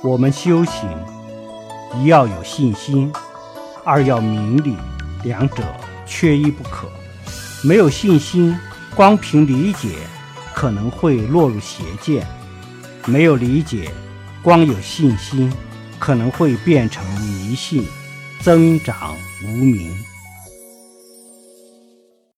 我们修行一要有信心二要明理两者缺一不可。没有信心光凭理解可能会落入邪见没有理解光有信心可能会变成迷信增长无名。